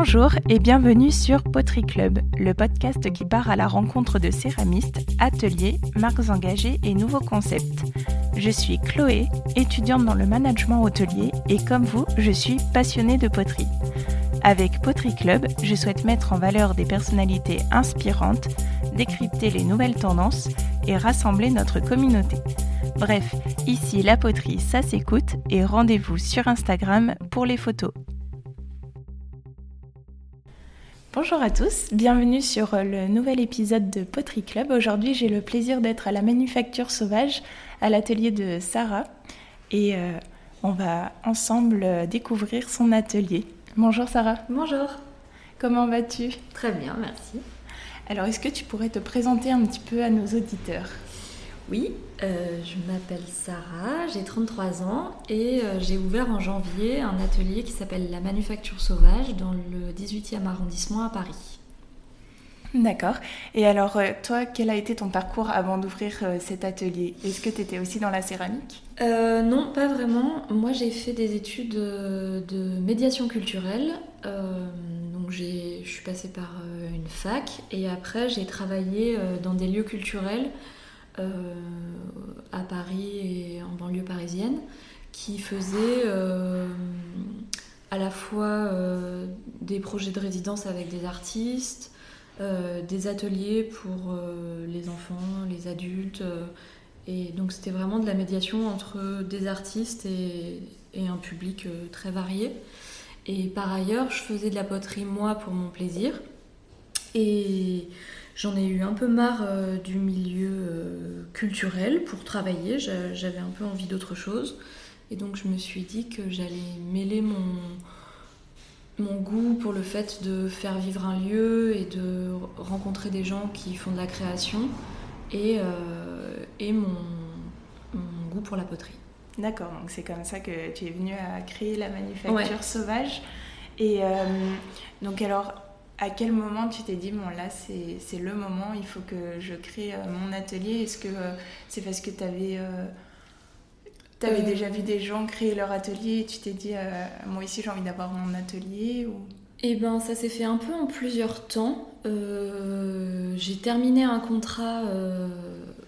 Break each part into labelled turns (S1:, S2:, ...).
S1: Bonjour et bienvenue sur Poterie Club, le podcast qui part à la rencontre de céramistes, ateliers, marques engagées et nouveaux concepts. Je suis Chloé, étudiante dans le management hôtelier et comme vous, je suis passionnée de poterie. Avec Poterie Club, je souhaite mettre en valeur des personnalités inspirantes, décrypter les nouvelles tendances et rassembler notre communauté. Bref, ici la poterie, ça s'écoute et rendez-vous sur Instagram pour les photos. Bonjour à tous, bienvenue sur le nouvel épisode de Poterie Club. Aujourd'hui, j'ai le plaisir d'être à la Manufacture Sauvage, à l'atelier de Sarah, et euh, on va ensemble découvrir son atelier. Bonjour Sarah.
S2: Bonjour.
S1: Comment vas-tu?
S2: Très bien, merci.
S1: Alors, est-ce que tu pourrais te présenter un petit peu à nos auditeurs?
S2: Oui, euh, je m'appelle Sarah, j'ai 33 ans et euh, j'ai ouvert en janvier un atelier qui s'appelle La Manufacture Sauvage dans le 18e arrondissement à Paris.
S1: D'accord. Et alors, euh, toi, quel a été ton parcours avant d'ouvrir cet atelier? Est-ce que tu étais aussi dans la céramique?
S2: Non, pas vraiment. Moi, j'ai fait des études de médiation culturelle. donc, je suis passée par une fac et après, j'ai travaillé dans des lieux culturels à Paris et en banlieue parisienne qui faisait euh, à la fois euh, des projets de résidence avec des artistes, des ateliers pour les enfants, les adultes. et donc c'était vraiment de la médiation entre des artistes et, et un public très varié. Et par ailleurs, je faisais de la poterie moi pour mon plaisir. Et J'en ai eu un peu marre euh, du milieu euh, culturel pour travailler, j'avais un peu envie d'autre chose. Et donc je me suis dit que j'allais mêler mon, mon goût pour le fait de faire vivre un lieu et de rencontrer des gens qui font de la création et, euh, et mon, goût pour la poterie.
S1: D'accord, donc c'est comme ça que tu es venue à créer la manufacture sauvage. Et donc alors, à quel moment tu t'es dit, bon là c'est le moment, il faut que je crée euh, mon atelier? Est-ce que euh, c'est parce que tu avais, euh, avais déjà vu des gens créer leur atelier et tu t'es dit, moi ici j'ai envie d'avoir mon atelier ou...
S2: Eh ben ça s'est fait un peu en plusieurs temps. j'ai terminé un contrat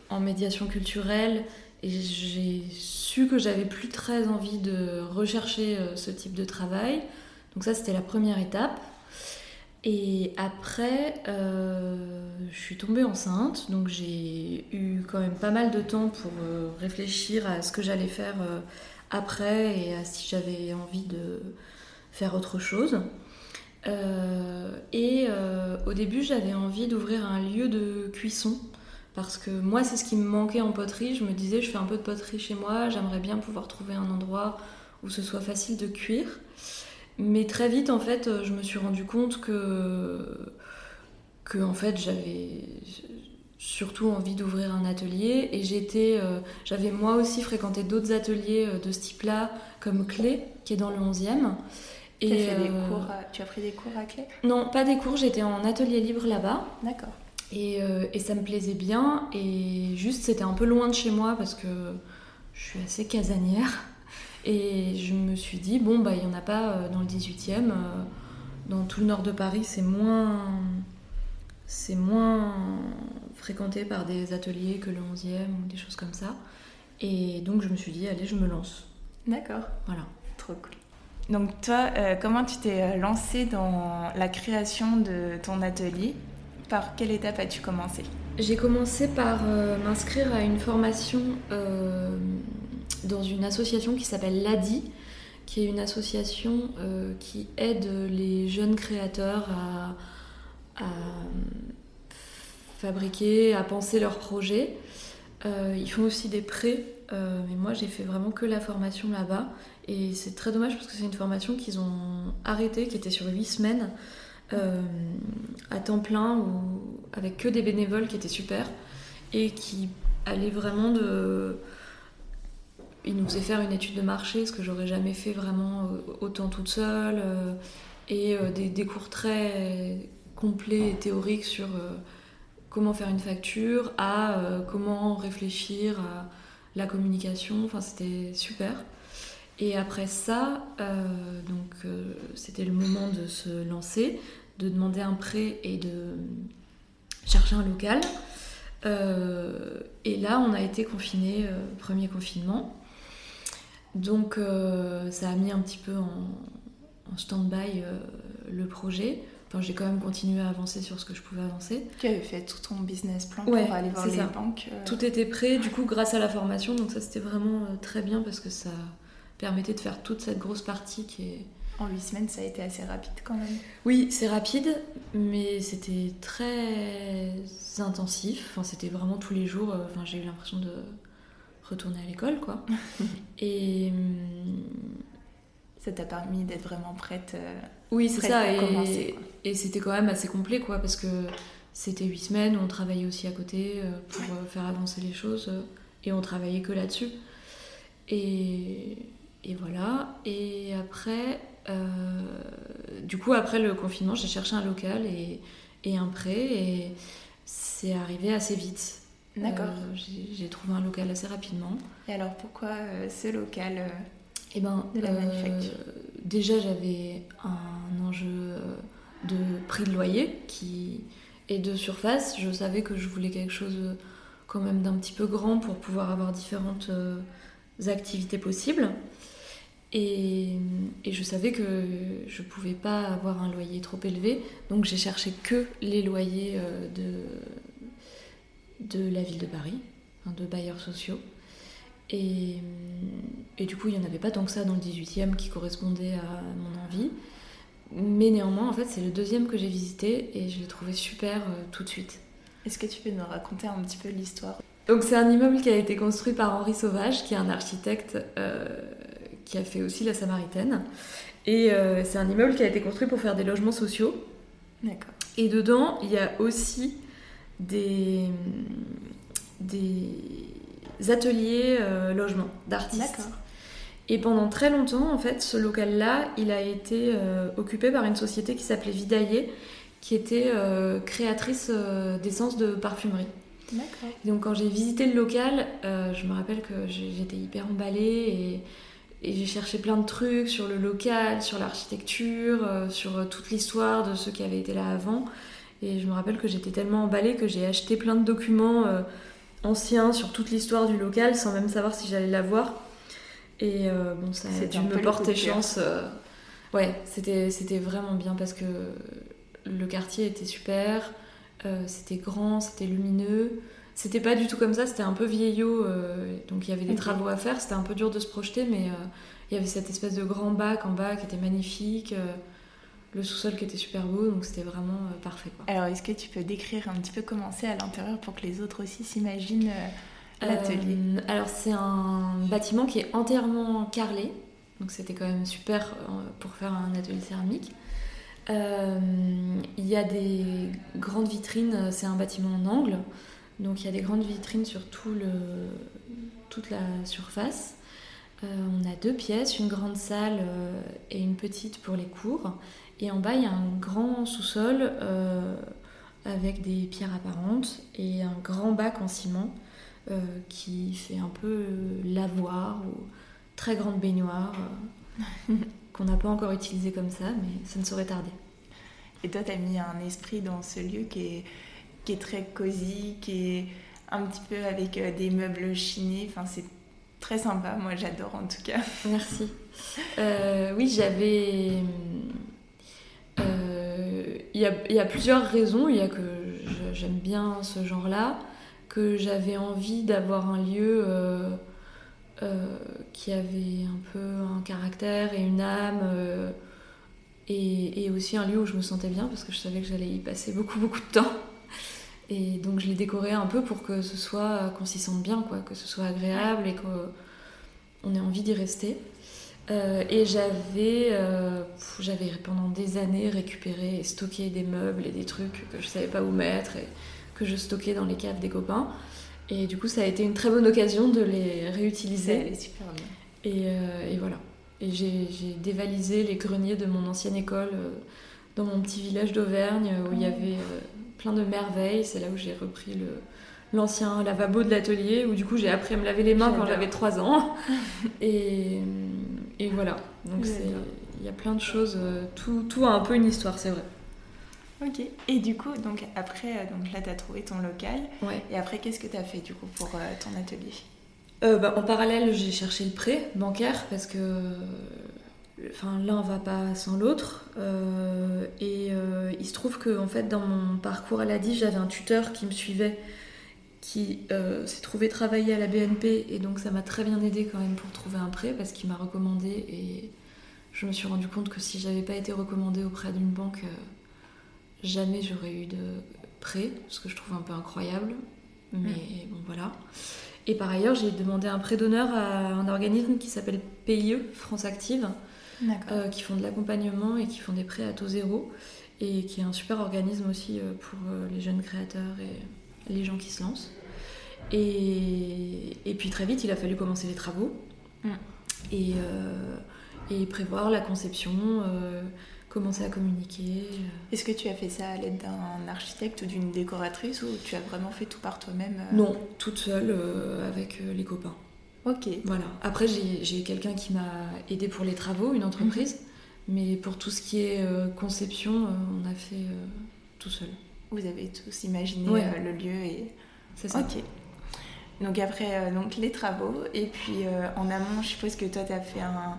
S2: en médiation culturelle et j'ai su que j'avais plus très envie de rechercher ce type de travail. Donc ça c'était la première étape. Et après, euh, je suis tombée enceinte, donc j'ai eu quand même pas mal de temps pour euh, réfléchir à ce que j'allais faire euh, après et à si j'avais envie de faire autre chose. et au début, j'avais envie d'ouvrir un lieu de cuisson parce que moi, c'est ce qui me manquait en poterie. Je me disais, je fais un peu de poterie chez moi, j'aimerais bien pouvoir trouver un endroit où ce soit facile de cuire. Mais très vite, en fait, euh, je me suis rendu compte que, que en fait, j'avais surtout envie d'ouvrir un atelier et j'étais, euh, j'avais moi aussi fréquenté d'autres ateliers euh, de ce type-là, comme Clé, qui est dans le 11e.
S1: Et fait des cours tu as pris des cours à Clé?
S2: Non, pas des cours, j'étais en atelier libre là-bas.
S1: D'accord.
S2: Et, et, ça me plaisait bien et juste c'était un peu loin de chez moi parce que je suis assez casanière. Et je me suis dit, bon, bah, il n'y en a pas euh, dans le 18e. Euh, dans tout le nord de Paris, c'est moins, c'est moins fréquenté par des ateliers que le 11e ou des choses comme ça. Et donc, je me suis dit, allez, je me lance.
S1: D'accord.
S2: Voilà.
S1: Trop cool. Donc, toi, euh, comment tu t'es lancée dans la création de ton atelier? Par quelle étape as-tu commencé?
S2: J'ai commencé par m'inscrire à une formation dans une association qui s'appelle l'ADI, qui est une association euh, qui aide les jeunes créateurs à, fabriquer, à penser leurs projets. Euh, ils font aussi des prêts, euh, mais moi j'ai fait vraiment que la formation là-bas. Et c'est très dommage parce que c'est une formation qu'ils ont arrêtée, qui était sur 8 semaines, à temps plein, ou avec que des bénévoles qui étaient super, et qui allaient vraiment de il nous faisait faire une étude de marché, ce que j'aurais jamais fait vraiment euh, autant toute seule, euh, et euh, des, cours très complets et théoriques sur comment faire une facture, à comment réfléchir à la communication. Enfin, c'était super. Et après ça, donc c'était le moment de se lancer, de demander un prêt et de chercher un local. et là, on a été confiné, premier confinement. Donc ça a mis un petit peu en, en stand-by le projet. Enfin, j'ai quand même continué à avancer sur ce que je pouvais avancer.
S1: Tu avais fait tout ton business plan pour aller voir les banques.
S2: Euh. Tout était prêt, du coup, grâce à la formation. Donc ça, c'était vraiment euh, très bien parce que ça permettait de faire toute cette grosse partie qui est...
S1: En huit semaines, ça a été assez rapide quand même.
S2: Oui, c'est rapide, mais c'était très intensif. Enfin, c'était vraiment tous les jours. Euh, enfin, j'ai eu l'impression de retourner à l'école, quoi. Et hum,
S1: ça t'a permis d'être vraiment prête. Euh,
S2: oui, c'est ça. Et, et c'était quand même assez complet, quoi, parce que c'était huit semaines, on travaillait aussi à côté euh, pour euh, faire avancer les choses, et on travaillait que là-dessus. Et, et, voilà. Et après, du coup, après le confinement, j'ai cherché un local et, et un prêt, et c'est arrivé assez vite.
S1: D'accord.
S2: j'ai trouvé un local assez rapidement.
S1: Et alors, pourquoi ce local
S2: eh ben, de la euh, Déjà, j'avais un enjeu euh, de prix de loyer qui et de surface. Je savais que je voulais quelque chose euh, quand même d'un petit peu grand pour pouvoir avoir différentes activités possibles. Et, et, je savais que je pouvais pas avoir un loyer trop élevé, donc j'ai cherché que les loyers de, de la ville de Paris, de bailleurs sociaux. Et, et, du coup, il n'y en avait pas tant que ça dans le 18e qui correspondait à mon envie. Mais néanmoins, en fait, c'est le deuxième que j'ai visité et je l'ai trouvé super euh, tout de suite.
S1: Est-ce que tu peux nous raconter un petit peu l'histoire?
S2: Donc, c'est un immeuble qui a été construit par Henri Sauvage, qui est un architecte euh, qui a fait aussi la Samaritaine. Et euh, c'est un immeuble qui a été construit pour faire des logements sociaux.
S1: D'accord.
S2: Et dedans, il y a aussi des, des ateliers euh, logements d'artistes. Et pendant très longtemps, en fait, ce local-là, il a été euh, occupé par une société qui s'appelait Vidaillé, qui était euh, créatrice d'essence de parfumerie. Donc quand j'ai visité le local, je me rappelle que j'étais hyper emballée et, et j'ai cherché plein de trucs sur le local, sur l'architecture, sur toute l'histoire de ceux qui avaient été là avant. Et je me rappelle que j'étais tellement emballée que j'ai acheté plein de documents ancien sur toute l'histoire du local sans même savoir si j'allais la voir. Et euh, bon, ça a dû me porter chance. Euh, ouais, c'était, c'était vraiment bien parce que le quartier était super, euh, c'était grand, c'était lumineux. C'était pas du tout comme ça, c'était un peu vieillot, donc il y avait des travaux à faire, c'était un peu dur de se projeter, mais il y avait cette espèce de grand bac en bas qui était magnifique le sous-sol qui était super beau, donc c'était vraiment euh, parfait. Quoi.
S1: Alors, est-ce que tu peux décrire un petit peu comment c'est à l'intérieur pour que les autres aussi s'imaginent euh, l'atelier?
S2: Euh, Alors, c'est un bâtiment qui est entièrement carrelé, donc c'était quand même super pour faire un atelier céramique. Il y a des grandes vitrines, c'est un bâtiment en angle, donc il y a des grandes vitrines sur tout le, toute la surface. on a deux pièces, une grande salle et une petite pour les cours. Et en bas, il y a un grand sous-sol euh, avec des pierres apparentes et un grand bac en ciment euh, qui fait un peu lavoir ou très grande baignoire euh, qu'on n'a pas encore utilisé comme ça, mais ça ne saurait tarder.
S1: Et toi, tu as mis un esprit dans ce lieu qui est, qui est très cosy, qui est un petit peu avec des meubles chinés. Enfin, c'est très sympa. Moi, j'adore en tout cas.
S2: Merci. oui, j'avais il y, a, plusieurs raisons. Il y a que j'aime bien ce genre-là, que j'avais envie d'avoir un lieu euh, euh, qui avait un peu un caractère et une âme, euh, et, aussi un lieu où je me sentais bien parce que je savais que j'allais y passer beaucoup beaucoup de temps. Et donc je l'ai décoré un peu pour que ce soit qu'on s'y sente bien, quoi, que ce soit agréable et qu'on ait envie d'y rester. Euh, et j'avais, euh, j'avais pendant des années récupéré et stocké des meubles et des trucs que je savais pas où mettre et que je stockais dans les caves des copains. Et du coup, ça a été une très bonne occasion de les réutiliser.
S1: super bien.
S2: Et, euh, et voilà. Et j'ai, dévalisé les greniers de mon ancienne école dans mon petit village d'Auvergne où il y oh. avait plein de merveilles. C'est là où j'ai repris le, l'ancien lavabo de l'atelier où du coup j'ai appris à me laver les mains quand j'avais 3 ans. et, et voilà. Donc il y a plein de choses. tout, tout a un peu une histoire, c'est vrai.
S1: Ok. Et du coup, donc après, donc là, tu as trouvé ton local.
S2: Ouais.
S1: Et après, qu'est-ce que tu as fait du coup pour ton atelier?
S2: Bah, En parallèle, j'ai cherché le prêt bancaire parce que enfin, l'un va pas sans l'autre. Euh, et euh, il se trouve que en fait, dans mon parcours à l'ADI, j'avais un tuteur qui me suivait, qui euh, s'est trouvé travailler à la BNP, et donc ça m'a très bien aidé quand même pour trouver un prêt parce qu'il m'a recommandé. Et je me suis rendu compte que si j'avais pas été recommandée auprès d'une banque, jamais j'aurais eu de prêt, ce que je trouve un peu incroyable. Mais mm. bon, voilà. Et par ailleurs, j'ai demandé un prêt d'honneur à un organisme qui s'appelle PIE, France Active, euh, qui font de l'accompagnement et qui font des prêts à taux zéro, et qui est un super organisme aussi euh, pour euh, les jeunes créateurs et les gens qui se lancent. Et, et puis très vite, il a fallu commencer les travaux mm. et, et, prévoir la conception commencer à communiquer.
S1: Est-ce que tu as fait ça à l'aide d'un architecte ou d'une décoratrice ou tu as vraiment fait tout par toi-même
S2: Non, toute seule avec les copains.
S1: Ok.
S2: Voilà. Après, j'ai quelqu'un qui m'a aidé pour les travaux, une entreprise. Mhm. Mais pour tout ce qui est euh, conception, euh, on a fait euh, tout seul.
S1: Vous avez tous imaginé le lieu et.
S2: C'est ça.
S1: Ok. Donc après, donc les travaux. Et puis en amont, je suppose que toi, tu as fait un,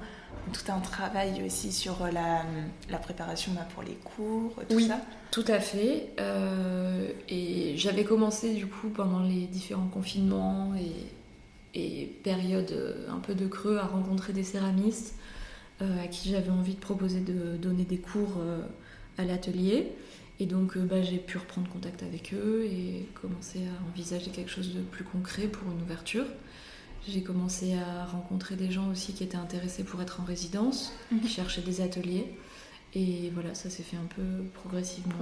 S1: tout un travail aussi sur la, la préparation bah, pour les cours, tout
S2: oui,
S1: ça
S2: Tout à fait. et j'avais commencé du coup pendant les différents confinements et et période euh, un peu de creux à rencontrer des céramistes euh, à qui j'avais envie de proposer de donner des cours euh, à l'atelier. Et donc bah, j'ai pu reprendre contact avec eux et commencer à envisager quelque chose de plus concret pour une ouverture. J'ai commencé à rencontrer des gens aussi qui étaient intéressés pour être en résidence, qui cherchaient des ateliers. Et voilà, ça s'est fait un peu progressivement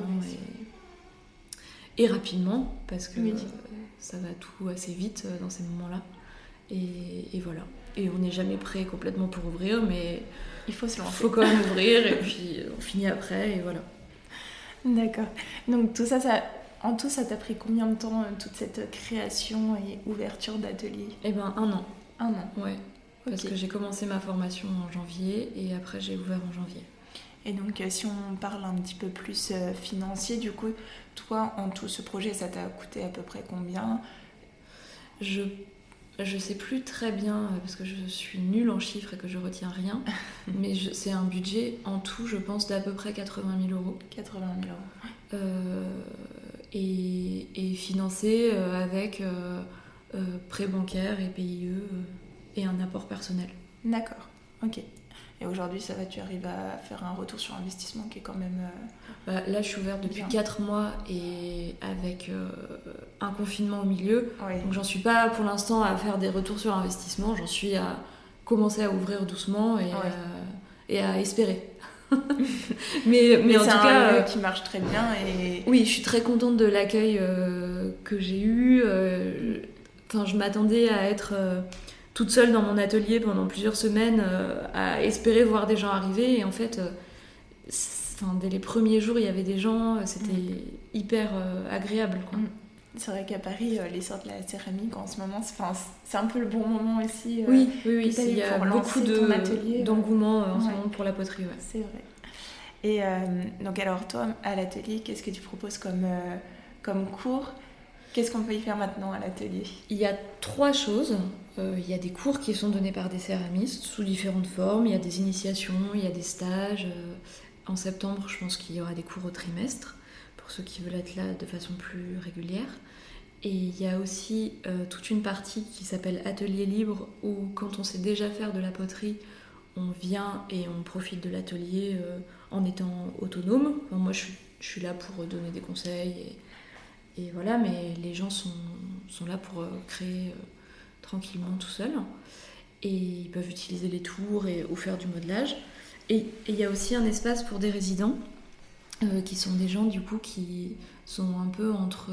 S2: et, rapidement, parce que ça va tout assez vite dans ces moments-là. Et, voilà. Et on n'est jamais prêt complètement pour ouvrir, mais
S1: il faut se lancer.
S2: faut quand même ouvrir et puis on finit après et voilà.
S1: D'accord. Donc tout ça, ça, en tout, ça t'a pris combien de temps, euh, toute cette création et ouverture d'atelier?
S2: Eh ben un an.
S1: Un an
S2: Ouais. Parce que j'ai commencé ma formation en janvier et après j'ai ouvert en janvier.
S1: Et donc euh, si on parle un petit peu plus euh, financier, du coup, toi, en tout ce projet, ça t'a coûté à peu près combien?
S2: Je je sais plus très bien, euh, parce que je suis nulle en chiffres et que je retiens rien, mais c'est un budget en tout, je pense, d'à peu près 80 000 euros.
S1: 80 000 euros.
S2: Euh, et, financé euh, avec prêt bancaire et PIE et un apport personnel.
S1: D'accord, ok. Et aujourd'hui, ça va, tu arrives à faire un retour sur investissement qui est quand même.
S2: Euh, bah, là, je suis ouverte depuis 4 mois et avec euh, un confinement au milieu. Donc, j'en suis pas pour l'instant à faire des retours sur investissement. J'en suis à commencer à ouvrir doucement et, et à espérer.
S1: mais, mais, en tout cas, euh, qui marche très bien et
S2: oui, je suis très contente de l'accueil que j'ai eu. Enfin, je m'attendais à être toute seule dans mon atelier pendant plusieurs semaines euh, à espérer voir des gens arriver. Et en fait, euh, dès les premiers jours, il y avait des gens, euh, c'était mm. hyper agréable. Mm.
S1: C'est vrai qu'à Paris, l'essor de la céramique en ce moment, c'est un peu le bon moment aussi.
S2: oui, oui, oui. Il y a beaucoup d'engouement en ce moment pour la poterie. Ouais.
S1: C'est vrai. Et donc alors toi, à l'atelier, qu'est-ce que tu proposes comme, comme cours? Qu'est-ce qu'on peut y faire maintenant à l'atelier?
S2: Il y a trois choses. Euh, il y a des cours qui sont donnés par des céramistes sous différentes formes. Il y a des initiations, il y a des stages. Euh, en septembre, je pense qu'il y aura des cours au trimestre pour ceux qui veulent être là de façon plus régulière. Et il y a aussi euh, toute une partie qui s'appelle Atelier libre où quand on sait déjà faire de la poterie, on vient et on profite de l'atelier en étant autonome. moi, je suis, là pour donner des conseils voilà, mais les gens sont, là pour créer tranquillement tout seul. Et ils peuvent utiliser les tours et, ou faire du modelage. Et il y a aussi un espace pour des résidents, euh, qui sont des gens du coup qui sont un peu entre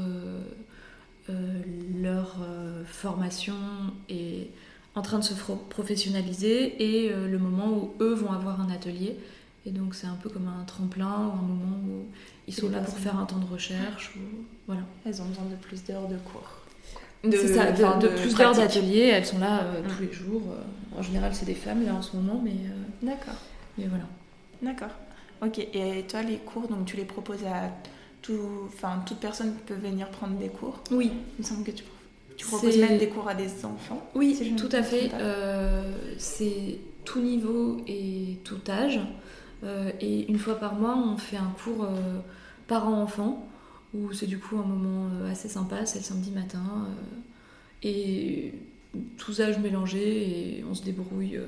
S2: euh, leur euh, formation et en train de se professionnaliser et le moment où eux vont avoir un atelier. Et donc c'est un peu comme un tremplin ou un moment où ils sont là pour faire un temps de recherche. Ou... Voilà.
S1: Elles ont besoin de plus d'heures de cours.
S2: de, de, plus d'heures d'atelier. Elles sont là euh, tous les jours. En général, c'est des femmes là en ce moment, mais.
S1: D'accord.
S2: Mais voilà.
S1: D'accord. Ok. Et toi, les cours, donc tu les proposes à tout, enfin toute personne peut venir prendre des cours?
S2: Oui.
S1: Il me semble que tu, tu proposes même des cours à des enfants.
S2: Oui, tout à fait. c'est tout niveau et tout âge. Et une fois par mois, on fait un cours parents-enfants où c'est du coup un moment euh, assez sympa, c'est le samedi matin. Euh, et tous âges mélangés et on se débrouille euh,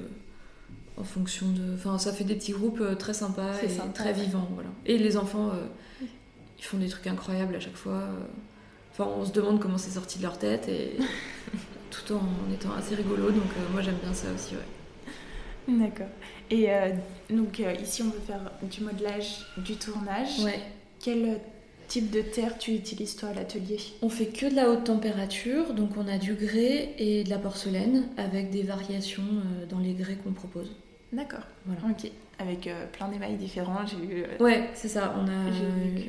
S2: en fonction de. Enfin, ça fait des petits groupes très sympas et très vivants. Voilà. Et les enfants, ils font des trucs incroyables à chaque fois. Enfin, on se demande comment c'est sorti de leur tête et tout en étant assez rigolo. Donc, moi, j'aime bien ça aussi, ouais.
S1: D'accord. Et donc, ici, on veut faire du modelage, du tournage.
S2: Ouais.
S1: Quel type de terre tu utilises toi à l'atelier?
S2: On fait que de la haute température, donc on a du grès et de la porcelaine avec des variations euh, dans les grès qu'on propose.
S1: D'accord. Voilà. Ok. Avec euh, plein d'émails différents, j'ai.
S2: Euh, ouais, c'est ça. On a.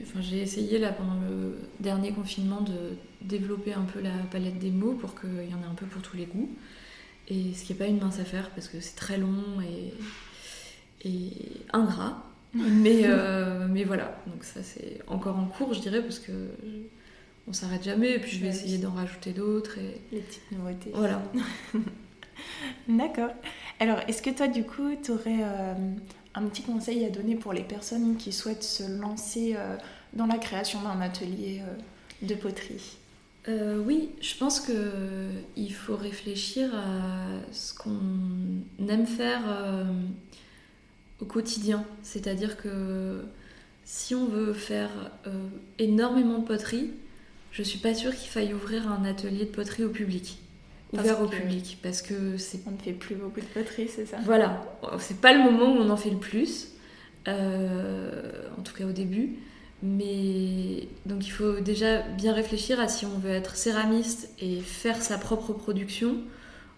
S2: Enfin, j'ai essayé là pendant le dernier confinement de développer un peu la palette des mots pour qu'il y en ait un peu pour tous les goûts. Et ce qui n'est pas une mince affaire parce que c'est très long et, et ingrat. Mais, euh, mais voilà, donc ça c'est encore en cours, je dirais, parce que on s'arrête jamais. Et puis je vais essayer d'en rajouter d'autres. Et...
S1: Les petites nouveautés.
S2: Voilà.
S1: D'accord. Alors, est-ce que toi, du coup, tu aurais euh, un petit conseil à donner pour les personnes qui souhaitent se lancer euh, dans la création d'un atelier de poterie?
S2: Oui, je pense qu'il faut réfléchir à ce qu'on aime faire au quotidien. C'est-à-dire que si on veut faire euh, énormément de poterie, je suis pas sûre qu'il faille ouvrir un atelier de poterie au public. Ouvert au public. Parce que c'est.
S1: On ne fait plus beaucoup de poterie, c'est ça?
S2: Voilà. C'est pas le moment où on en fait le plus. Euh, en tout cas au début. Mais donc il faut déjà bien réfléchir à si on veut être céramiste et faire sa propre production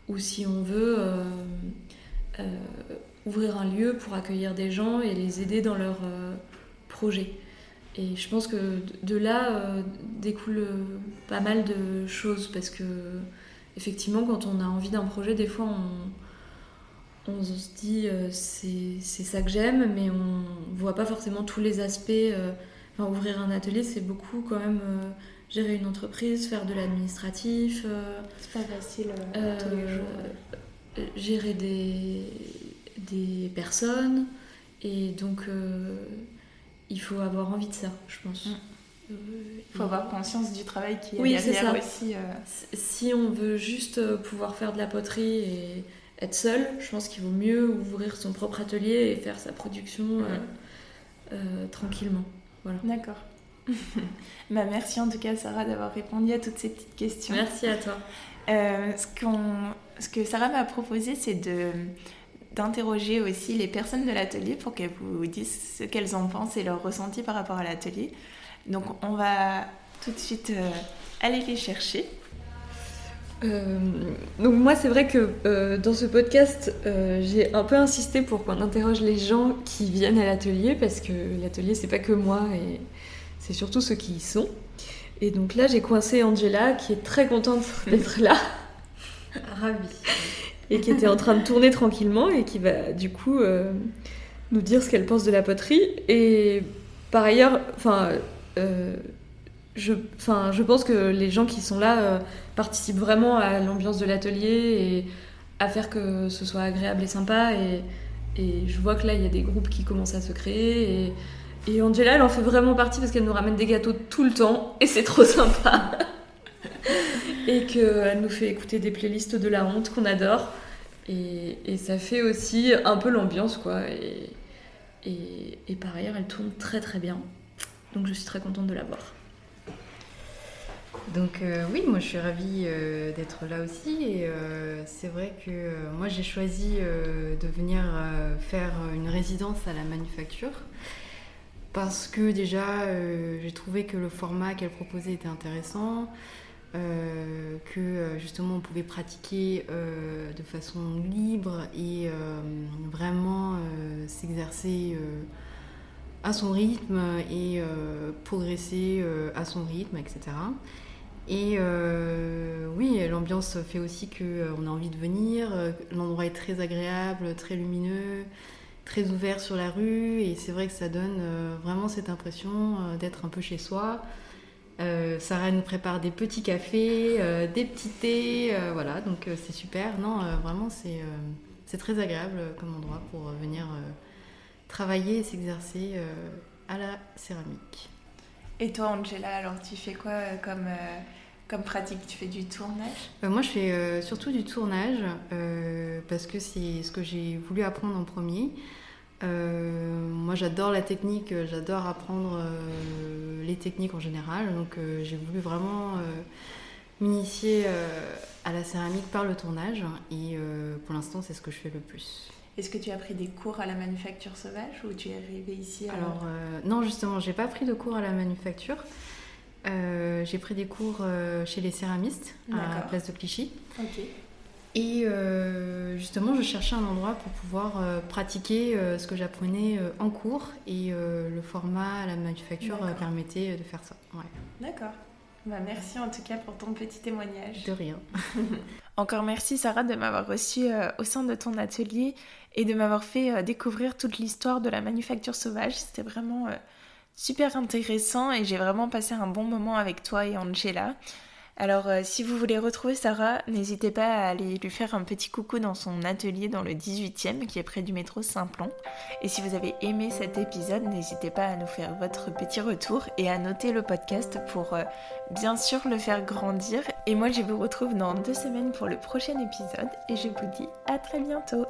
S2: ou si on veut euh, ouvrir un lieu pour accueillir des gens et les aider dans leurs euh, projets. Et je pense que de là euh, découle euh, pas mal de choses parce que effectivement quand on a envie d'un projet des fois on, on se dit c'est ça que j'aime mais on voit pas forcément tous les aspects. Enfin, ouvrir un atelier c'est beaucoup quand même gérer une entreprise, faire de l'administratif.
S1: c'est pas facile tous les jours.
S2: Gérer des, des personnes. Et donc, euh, il faut avoir envie de ça, je pense. Mm.
S1: Euh, il faut avoir conscience du travail qui est
S2: oui,
S1: derrière aussi. Euh.
S2: Si on veut juste pouvoir faire de la poterie et être seul, je pense qu'il vaut mieux ouvrir son propre atelier et faire sa production mm. tranquillement. Voilà.
S1: D'accord. bah, merci en tout cas Sarah d'avoir répondu à toutes ces petites questions.
S2: Merci à toi.
S1: ce, ce que Sarah m'a proposé, c'est de d'interroger aussi les personnes de l'atelier pour qu'elles vous disent ce qu'elles en pensent et leur ressenti par rapport à l'atelier. Donc on va tout de suite euh, aller les chercher.
S2: Euh, donc moi c'est vrai que euh, dans ce podcast j'ai un peu insisté pour qu'on interroge les gens qui viennent à l'atelier parce que l'atelier c'est pas que moi et c'est surtout ceux qui y sont. Et donc là j'ai coincé Angela qui est très contente d'être là.
S1: Ravie
S2: et qui était en train de tourner tranquillement et qui va du coup euh, nous dire ce qu'elle pense de la poterie. Et par ailleurs, enfin, euh, je, pense que les gens qui sont là euh, participent vraiment à l'ambiance de l'atelier et à faire que ce soit agréable et sympa. Et, je vois que là, il y a des groupes qui commencent à se créer. Et, Angela, elle en fait vraiment partie parce qu'elle nous ramène des gâteaux tout le temps et c'est trop sympa. et qu'elle nous fait écouter des playlists de la honte qu'on adore. Et, ça fait aussi un peu l'ambiance, quoi. Et, et, et, par ailleurs, elle tourne très très bien. Donc je suis très contente de la voir.
S3: Donc euh, oui, moi je suis ravie euh, d'être là aussi. Et euh, c'est vrai que moi j'ai choisi de venir faire une résidence à la manufacture. Parce que déjà, j'ai trouvé que le format qu'elle proposait était intéressant. Que justement on pouvait pratiquer de façon libre et vraiment s'exercer à son rythme et progresser à son rythme, etc. Et oui, l'ambiance fait aussi qu'on a envie de venir. L'endroit est très agréable, très lumineux, très ouvert sur la rue. Et c'est vrai que ça donne vraiment cette impression d'être un peu chez soi. Sarah nous prépare des petits cafés, des petits thés, voilà, donc c'est super. Non, vraiment, c'est très agréable comme endroit pour venir travailler et s'exercer à la céramique.
S1: Et toi, Angela, alors tu fais quoi euh, comme, euh, comme pratique? Tu fais du tournage?
S3: Euh, Moi, je fais surtout du tournage parce que c'est ce que j'ai voulu apprendre en premier. moi, j'adore la technique, j'adore apprendre les techniques en général. Donc, j'ai voulu vraiment m'initier à la céramique par le tournage. Et pour l'instant, c'est ce que je fais le plus.
S1: Est-ce que tu as pris des cours à la manufacture sauvage ou tu es arrivée ici
S3: Alors euh, non, justement, j'ai pas pris de cours à la manufacture. Euh, j'ai pris des cours euh, chez les céramistes à la place de Clichy.
S1: Ok.
S3: Et justement, je cherchais un endroit pour pouvoir pratiquer ce que j'apprenais en cours et le format à la manufacture permettait de faire ça. Ouais.
S1: D'accord. Bah, merci en tout cas pour ton petit témoignage.
S3: De rien.
S1: Encore merci Sarah de m'avoir reçue au sein de ton atelier et de m'avoir fait euh, découvrir toute l'histoire de la manufacture sauvage. C'était vraiment euh, super intéressant et j'ai vraiment passé un bon moment avec toi et Angela. Alors euh, si vous voulez retrouver Sarah, n'hésitez pas à aller lui faire un petit coucou dans son atelier dans le 18e qui est près du métro Saint-Plon. Et si vous avez aimé cet épisode, n'hésitez pas à nous faire votre petit retour et à noter le podcast pour bien sûr le faire grandir. Et moi je vous retrouve dans deux semaines pour le prochain épisode et je vous dis à très bientôt